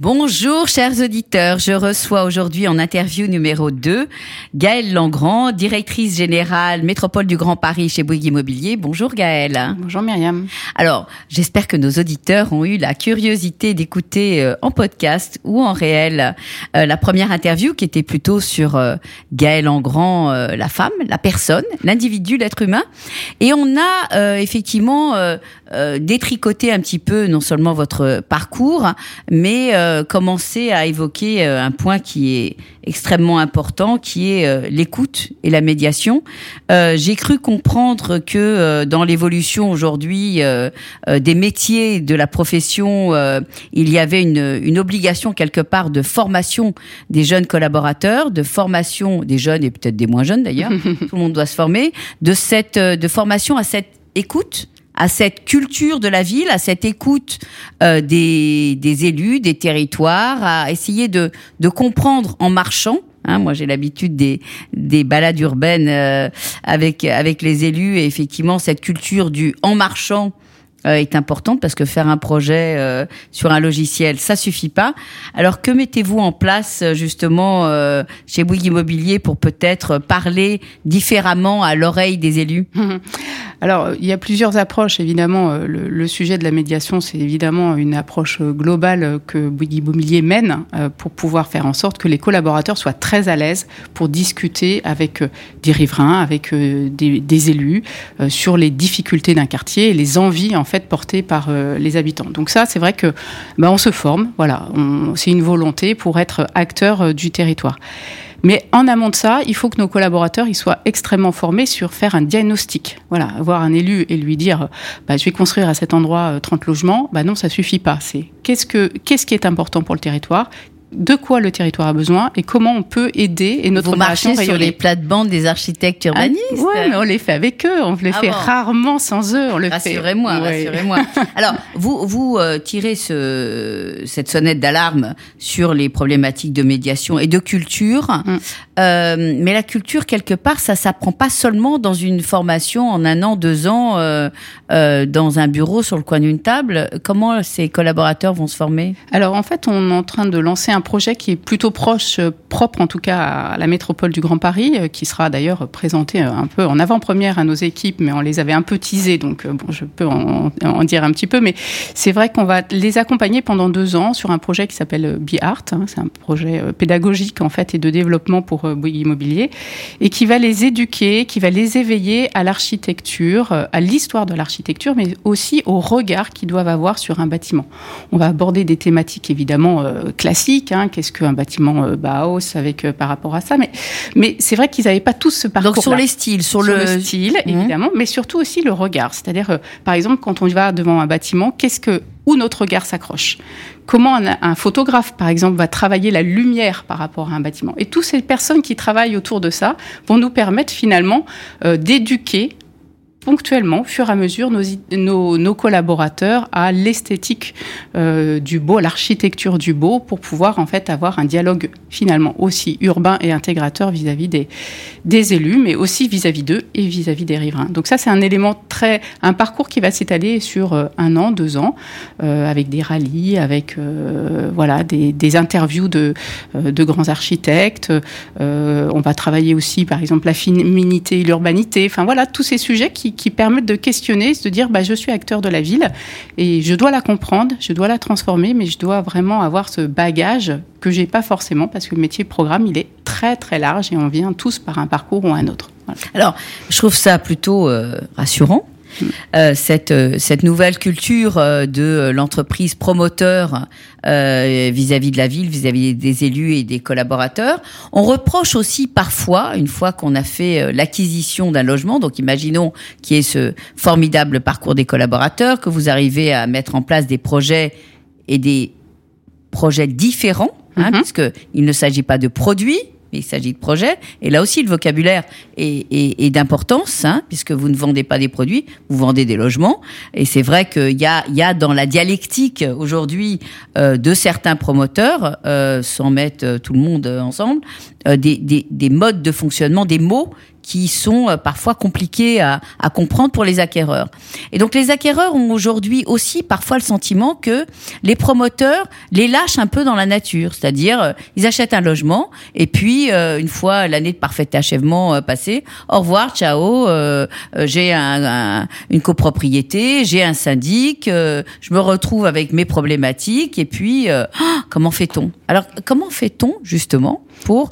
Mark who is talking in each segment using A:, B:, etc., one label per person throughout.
A: Bonjour chers auditeurs, je reçois aujourd'hui en interview numéro 2 Gaëlle Langrand, directrice générale métropole du Grand Paris chez Bouygues Immobilier. Bonjour Gaëlle.
B: Bonjour Myriam.
A: Alors, j'espère que nos auditeurs ont eu la curiosité d'écouter euh, en podcast ou en réel euh, la première interview qui était plutôt sur euh, Gaëlle Langrand, la femme, la personne, l'individu, l'être humain. Et on a effectivement euh, détricoté un petit peu non seulement votre parcours, mais euh, commencé à évoquer euh, un point qui est extrêmement important, qui est l'écoute et la médiation. J'ai cru comprendre que dans l'évolution aujourd'hui des métiers de la profession, il y avait une, une obligation quelque part de formation des jeunes collaborateurs, de formation des jeunes et peut-être des moins jeunes d'ailleurs. Tout le monde doit se former, de cette de formation à cette écoute à cette culture de la ville, à cette écoute euh, des, des élus, des territoires, à essayer de, de comprendre en marchant. Hein, moi, j'ai l'habitude des, des balades urbaines euh, avec, avec les élus et effectivement, cette culture du en marchant euh, est importante parce que faire un projet euh, sur un logiciel, ça suffit pas. Alors que mettez-vous en place justement euh, chez Bouygues Immobilier pour peut-être parler différemment à l'oreille des élus?
B: Alors, il y a plusieurs approches, évidemment. Euh, Le, sujet de la médiation, c'est évidemment une approche euh, globale euh, que Bouygues Immobilier mène pour pouvoir faire en sorte que les collaborateurs soient très à l'aise pour discuter avec des riverains, avec des, élus sur les difficultés d'un quartier et les envies en fait portées par les habitants. Donc ça, c'est vrai que ben, on se forme. Voilà, c'est une volonté pour être acteur du territoire. Mais en amont de ça, il faut que nos collaborateurs soient extrêmement formés sur faire un diagnostic. Voilà, avoir un élu et lui dire bah, je vais construire à cet endroit euh, 30 logements, bah non, ça suffit pas. C'est qu'est-ce que qu'est-ce qui est important pour le territoire? De quoi le territoire a besoin et comment on peut aider et notre
A: Vous marchez sur les plates-bandes des architectes urbanistes
B: Ah, ouais, mais on les fait avec eux, on les
A: Ah
B: fait
A: bon.
B: rarement sans eux. On le fait.
A: Rassurez-moi,
B: Ouais.
A: rassurez-moi. Alors, vous, vous euh, tirez ce, cette sonnette d'alarme sur les problématiques de médiation et de culture.
B: Mm.
A: Euh, mais la culture, quelque part, ça s'apprend pas seulement dans une formation en un an, deux ans, euh, dans un bureau sur le coin d'une table. Comment ces collaborateurs vont se former?
B: Alors en fait, on est en train de lancer un projet qui est plutôt proche, euh, propre en tout cas à la métropole du Grand Paris, euh, qui sera d'ailleurs présenté euh, un peu en avant-première à nos équipes, mais on les avait un peu teasés, donc bon, je peux en, dire un petit peu, mais c'est vrai qu'on va les accompagner pendant deux ans sur un projet qui s'appelle BeArt, hein, c'est un projet pédagogique en fait et de développement pour euh, Immobilier, et qui va les éduquer, qui va les éveiller à l'architecture, à l'histoire de l'architecture, mais aussi au regard qu'ils doivent avoir sur un bâtiment. On va aborder des thématiques évidemment classiques. Hein, Qu'est-ce qu'un bâtiment euh, Bauhaus avec euh, par rapport à ça Mais, mais c'est vrai qu'ils n'avaient pas tous ce parcours.
A: Donc sur les styles, sur,
B: sur le, style,
A: Mhm.
B: évidemment, mais surtout aussi le regard. C'est-à-dire, euh, par exemple, quand on va devant un bâtiment, qu'est-ce que où notre regard s'accroche? Comment un, un photographe, par exemple, va travailler la lumière par rapport à un bâtiment? Et toutes ces personnes qui travaillent autour de ça vont nous permettre finalement euh, d'éduquer ponctuellement, au fur et à mesure, nos, nos, nos collaborateurs à l'esthétique euh, du beau, à l'architecture du beau, pour pouvoir en fait avoir un dialogue finalement aussi urbain et intégrateur vis-à-vis des, des élus, mais aussi vis-à-vis d'eux et vis-à-vis des riverains. Donc ça, c'est un élément très, un parcours qui va s'étaler sur euh, un an, deux ans, euh, avec des rallyes, avec voilà des, des interviews de, de grands architectes. On va travailler aussi, par exemple, la féminité et l'urbanité. Enfin voilà, tous ces sujets qui, qui permettent de questionner, de dire, bah, je suis acteur de la ville et je dois la comprendre, je dois la transformer, mais je dois vraiment avoir ce bagage que j'ai pas forcément parce que le métier programme, il est très très large et on vient tous par un parcours ou un autre.
A: Alors, je trouve ça plutôt euh, rassurant. Euh, cette, euh, cette nouvelle culture euh, de l'entreprise promoteur euh, vis-à-vis de la ville, vis-à-vis des élus et des collaborateurs. On reproche aussi parfois, une fois qu'on a fait l'acquisition d'un logement, donc imaginons qu'il y ait ce formidable parcours des collaborateurs, que vous arrivez à mettre en place des projets et des projets différents, hein,
B: Mhm.
A: puisque il ne s'agit pas de produits, mais il s'agit de projet. Et là aussi, le vocabulaire est, d'importance, hein, puisque vous ne vendez pas des produits, vous vendez des logements. Et c'est vrai qu'il y a, dans la dialectique aujourd'hui euh, de certains promoteurs, euh, sans mettre euh, tout le monde ensemble, des modes de fonctionnement, des mots qui sont euh, parfois compliqués à, à, comprendre pour les acquéreurs. Et donc les acquéreurs ont aujourd'hui aussi parfois le sentiment que les promoteurs les lâchent un peu dans la nature, c'est-à-dire euh, ils achètent un logement et puis euh, une fois l'année de parfait achèvement passée, au revoir, ciao, j'ai un, un, une copropriété, j'ai un syndic, je me retrouve avec mes problématiques et puis oh, comment fait-on? Alors comment fait-on justement pour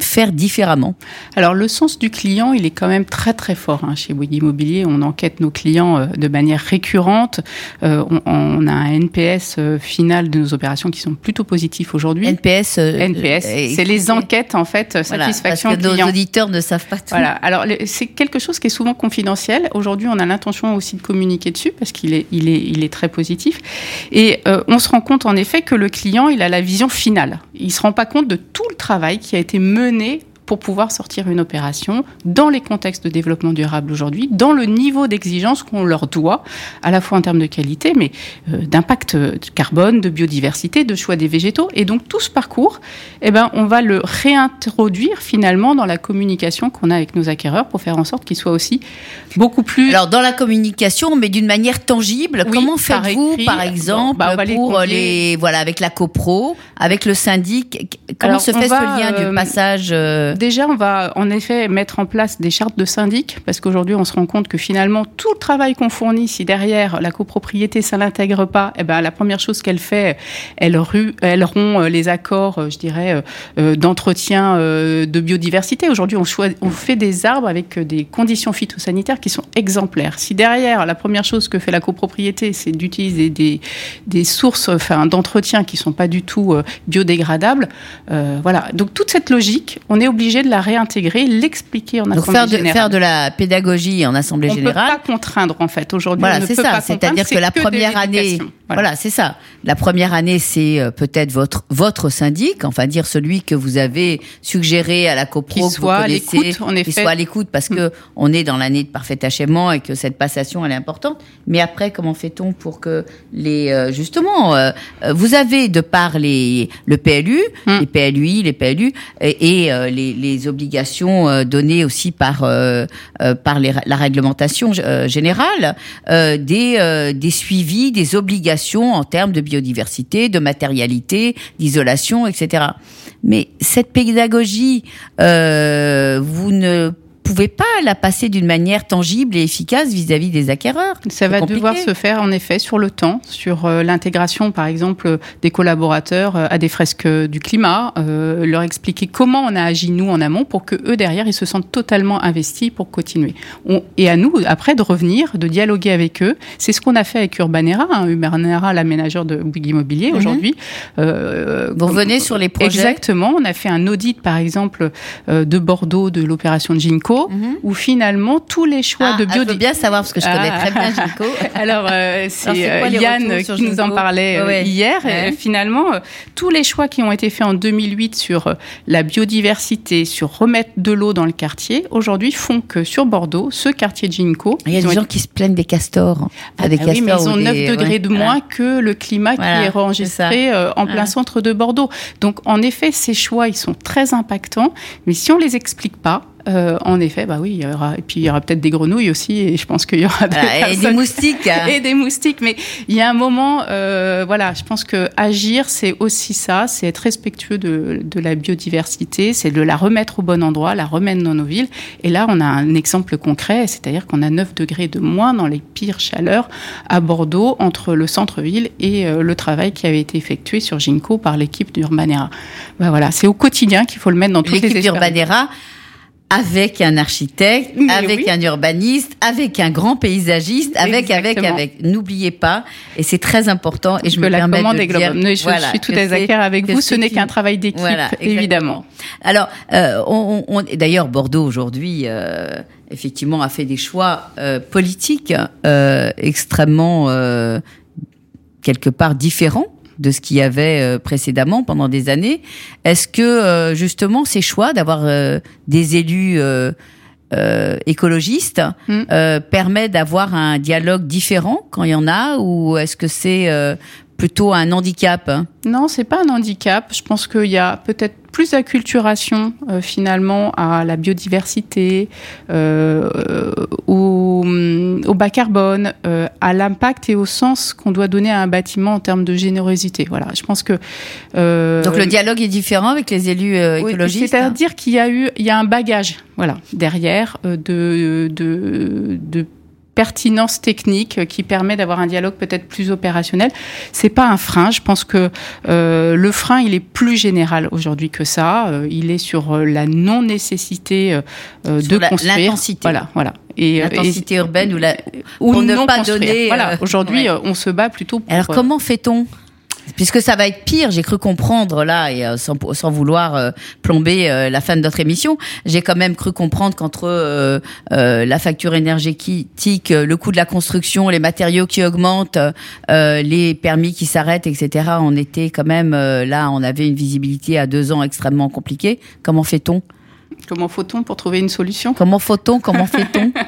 A: faire différemment
B: Alors le sens du client, il est quand même très très fort hein. chez Bouygues Immobilier. On enquête nos clients euh, de manière récurrente. Euh, on, on, a un NPS euh, final de nos opérations qui sont plutôt positifs aujourd'hui.
A: NPS,
B: NPS, c'est les enquêtes en fait voilà, satisfaction
A: parce que
B: client.
A: Nos auditeurs ne savent pas tout.
B: Voilà. Alors c'est quelque chose qui est souvent confidentiel. Aujourd'hui, on a l'intention aussi de communiquer dessus parce qu'il est il est il est très positif. Et on se rend compte en effet que le client, il a la vision finale. Il se rend pas compte de tout le travail qui a été mené pour pouvoir sortir une opération dans les contextes de développement durable aujourd'hui, dans le niveau d'exigence qu'on leur doit, à la fois en termes de qualité, mais euh, d'impact carbone, de biodiversité, de choix des végétaux. Et donc tout ce parcours, eh ben, on va le réintroduire finalement dans la communication qu'on a avec nos acquéreurs pour faire en sorte qu'il soit aussi beaucoup plus.
A: Alors dans la communication, mais d'une manière tangible.
B: Oui,
A: comment faites-vous, par, par, exemple,
B: bah,
A: pour les, les, voilà avec la copro, avec le syndic Comment Alors, se fait va, ce lien euh, du passage euh
B: déjà, on va en effet mettre en place des chartes de syndic, parce qu'aujourd'hui, on se rend compte que finalement, tout le travail qu'on fournit, si derrière la copropriété, ça l'intègre pas, eh ben, la première chose qu'elle fait, elle, rompt les accords, je dirais, euh, d'entretien euh, de biodiversité. Aujourd'hui, on, fait des arbres avec des conditions phytosanitaires qui sont exemplaires. Si derrière, la première chose que fait la copropriété, c'est d'utiliser des, sources d'entretien qui sont pas du tout euh, biodégradables, voilà. Donc, toute cette logique, on est obligé de la réintégrer, l'expliquer en
A: Donc
B: assemblée
A: faire de,
B: générale.
A: faire de la pédagogie en assemblée
B: on
A: générale.
B: On peut pas contraindre en fait aujourd'hui.
A: Voilà, c'est ça. C'est-à-dire que la
B: que
A: première année, voilà, voilà c'est ça. La première année, c'est peut-être votre votre syndic, enfin dire celui que vous avez suggéré à la copro,
B: qui soit à l'écoute, en effet,
A: qui soit à l'écoute, parce que mm. on est dans l'année de parfait achèvement et que cette passation elle est importante. Mais après, comment fait-on pour que les euh, justement, euh, vous avez de par les le PLU, mm. les PLUI, les PLU et, et euh, les, les obligations euh, données aussi par euh, par les, la réglementation euh, générale, des des suivis, des obligations en termes de biodiversité, de matérialité, d'isolation, etc. Mais cette pédagogie, vous ne pouvez pas la passer d'une manière tangible et efficace vis-à-vis -vis des acquéreurs.
B: Ça va compliqué. devoir se faire en effet sur le temps, sur euh, l'intégration par exemple des collaborateurs euh, à des fresques du climat, euh, leur expliquer comment on a agi nous en amont pour que eux derrière ils se sentent totalement investis pour continuer. On, et à nous après de revenir, de dialoguer avec eux. C'est ce qu'on a fait avec Urbanera, hein, Urbanera l'aménageur de Bouygues Immobilier mm -hmm. aujourd'hui.
A: Euh, Vous revenez sur les projets.
B: Exactement. On a fait un audit par exemple euh, de Bordeaux de l'opération de Ginko Mm -hmm. où finalement tous les choix
A: ah,
B: de bio.
A: Je veux bien savoir parce que je connais ah. très bien.
B: Alors euh, c'est Yann qui nous en parlait euh, ouais. hier. Ouais. Et finalement, euh, tous les choix qui ont été faits en 2008 sur euh, la biodiversité, sur remettre de l'eau dans le quartier, aujourd'hui font que sur Bordeaux, ce quartier de Ginkgo,
A: il y a des gens été... qui se plaignent des castors.
B: Ah, des bah castors oui, mais ils ont 9 des... degrés de moins voilà. que le climat voilà, qui est enregistré est en plein centre de Bordeaux. Donc en effet, ces choix, ils sont très impactants, mais si on les explique pas, euh, en effet, bah oui, il y aura et puis il y aura peut-être des grenouilles aussi, et je pense qu'il y aura des
A: ah, et des moustiques hein.
B: et des moustiques. Mais il y a un moment, euh, voilà, je pense que agir, c'est aussi ça, c'est être respectueux de, de la biodiversité, c'est de la remettre au bon endroit, la remettre dans nos villes. Et là, on a un exemple concret, c'est-à-dire qu'on a 9 degrés de moins dans les pires chaleurs à Bordeaux entre le centre-ville et euh, le travail qui avait été effectué sur Ginko par l'équipe d'Urbanera. Bah voilà, c'est au quotidien qu'il faut le mettre dans toutes les
A: L'équipe d'Urbanera avec un architecte, Mais avec oui. un urbaniste, avec un grand paysagiste, avec, Exactement. avec, avec. N'oubliez pas, et c'est très important, et je, me permets de dire...
B: Mais je, voilà, je suis tout à d'accord avec vous, ce n'est qu'un travail d'équipe, voilà, évidemment.
A: Alors, euh, on, on, d'ailleurs, Bordeaux, aujourd'hui... Euh, effectivement, a fait des choix euh, politiques euh, extrêmement, euh, quelque part, différents de ce qu'il y avait euh, précédemment pendant des années. Est-ce que euh, justement ces choix d'avoir euh, des élus euh, écologistes
B: Mm.
A: euh, permet d'avoir un dialogue différent quand il y en a, ou est-ce que c'est euh, plutôt un handicap hein?
B: Non, c'est pas un handicap. Je pense qu'il y a peut-être plus d'acculturation finalement à la biodiversité, euh, au, hum, au bas carbone, euh, à l'impact et au sens qu'on doit donner à un bâtiment en termes de générosité. Voilà, je pense que euh,
A: Donc le dialogue est différent avec les élus euh,
B: oui,
A: écologistes.
B: C'est-à-dire qu'il y a eu, il y a un bagage, voilà, derrière euh, de, de, de pertinence technique euh, qui permet d'avoir un dialogue peut-être plus opérationnel. C'est pas un frein. Je pense que euh, le frein, il est plus général aujourd'hui que ça. Euh, il est sur la non nécessité euh, de
A: la-
B: construire.
A: l'intensité.
B: Voilà, voilà. Et,
A: L'intensité urbaine ou la
B: ou
A: pour ne
B: non
A: pas
B: construire.
A: donner,
B: Voilà. Aujourd'hui,
A: ouais.
B: on se bat plutôt pour.
A: Alors comment fait-on Puisque ça va être pire, j'ai cru comprendre là, et euh, sans, sans vouloir euh, plomber euh, la fin de notre émission, j'ai quand même cru comprendre qu'entre euh, euh, la facture énergétique, euh, le coût de la construction, les matériaux qui augmentent, les permis qui s'arrêtent, etc., on était quand même là, on avait une visibilité à deux ans extrêmement compliquée. Comment fait-on?
B: Comment faut-on pour trouver une solution?
A: Comment faut-on Comment fait-on?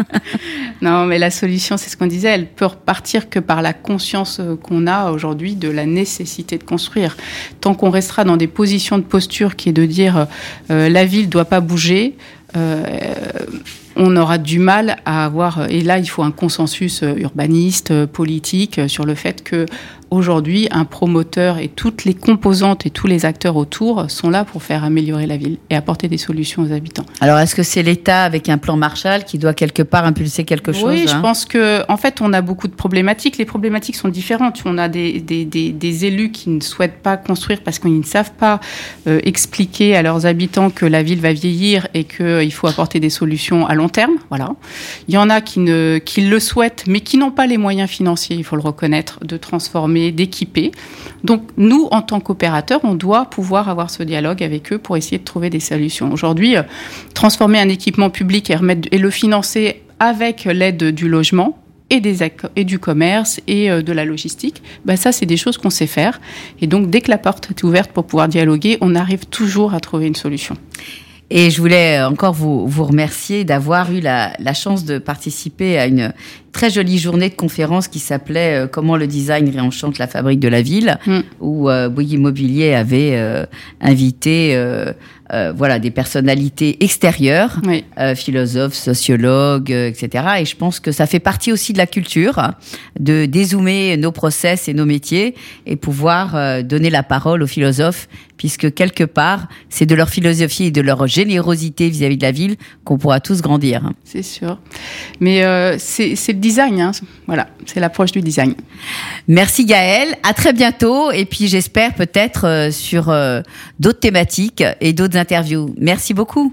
B: Non, mais la solution, c'est ce qu'on disait, elle peut repartir que par la conscience euh, qu'on a aujourd'hui de la nécessité de construire. Tant qu'on restera dans des positions de posture qui est de dire euh, la ville doit pas bouger, euh, on aura du mal à avoir. Et là, il faut un consensus euh, urbaniste, euh, politique, euh, sur le fait que aujourd'hui, un promoteur et toutes les composantes et tous les acteurs autour sont là pour faire améliorer la ville et apporter des solutions aux habitants.
A: Alors est-ce que c'est l'État avec un plan Marshall qui doit quelque part impulser quelque chose
B: Oui, je
A: hein
B: pense que en fait, on a beaucoup de problématiques. Les problématiques sont différentes. On a des, des, des, des élus qui ne souhaitent pas construire parce qu'ils ne savent pas euh, expliquer à leurs habitants que la ville va vieillir et qu'il faut apporter des solutions à long terme. Voilà. Il y en a qui, ne, qui le souhaitent, mais qui n'ont pas les moyens financiers, il faut le reconnaître, de transformer, d'équiper. Donc, nous, en tant qu'opérateurs, on doit pouvoir avoir ce dialogue avec eux pour essayer de trouver des solutions. Aujourd'hui, euh, transformer un équipement public et, et le financer avec l'aide du logement et, des, et du commerce et euh, de la logistique, bah ça, c'est des choses qu'on sait faire. Et donc, dès que la porte est ouverte pour pouvoir dialoguer, on arrive toujours à trouver une solution.
A: Et je voulais encore vous, vous remercier d'avoir eu la, la chance de participer à une très jolie journée de conférence qui s'appelait euh, Comment le design réenchante la fabrique de la ville,
B: Mm.
A: où euh, Bouygues Immobilier avait euh, invité euh, euh, voilà, des personnalités extérieures,
B: Oui.
A: euh, philosophes, sociologues, euh, etc. Et je pense que ça fait partie aussi de la culture, de dézoomer nos process et nos métiers et pouvoir euh, donner la parole aux philosophes, puisque quelque part, c'est de leur philosophie et de leur générosité vis-à-vis de la ville qu'on pourra tous grandir.
B: C'est sûr. Mais euh, c'est c'est le design. Hein. Voilà, c'est l'approche du design.
A: Merci Gaël, à très bientôt et puis j'espère peut-être euh, sur euh, d'autres thématiques et d'autres interviews. Merci beaucoup.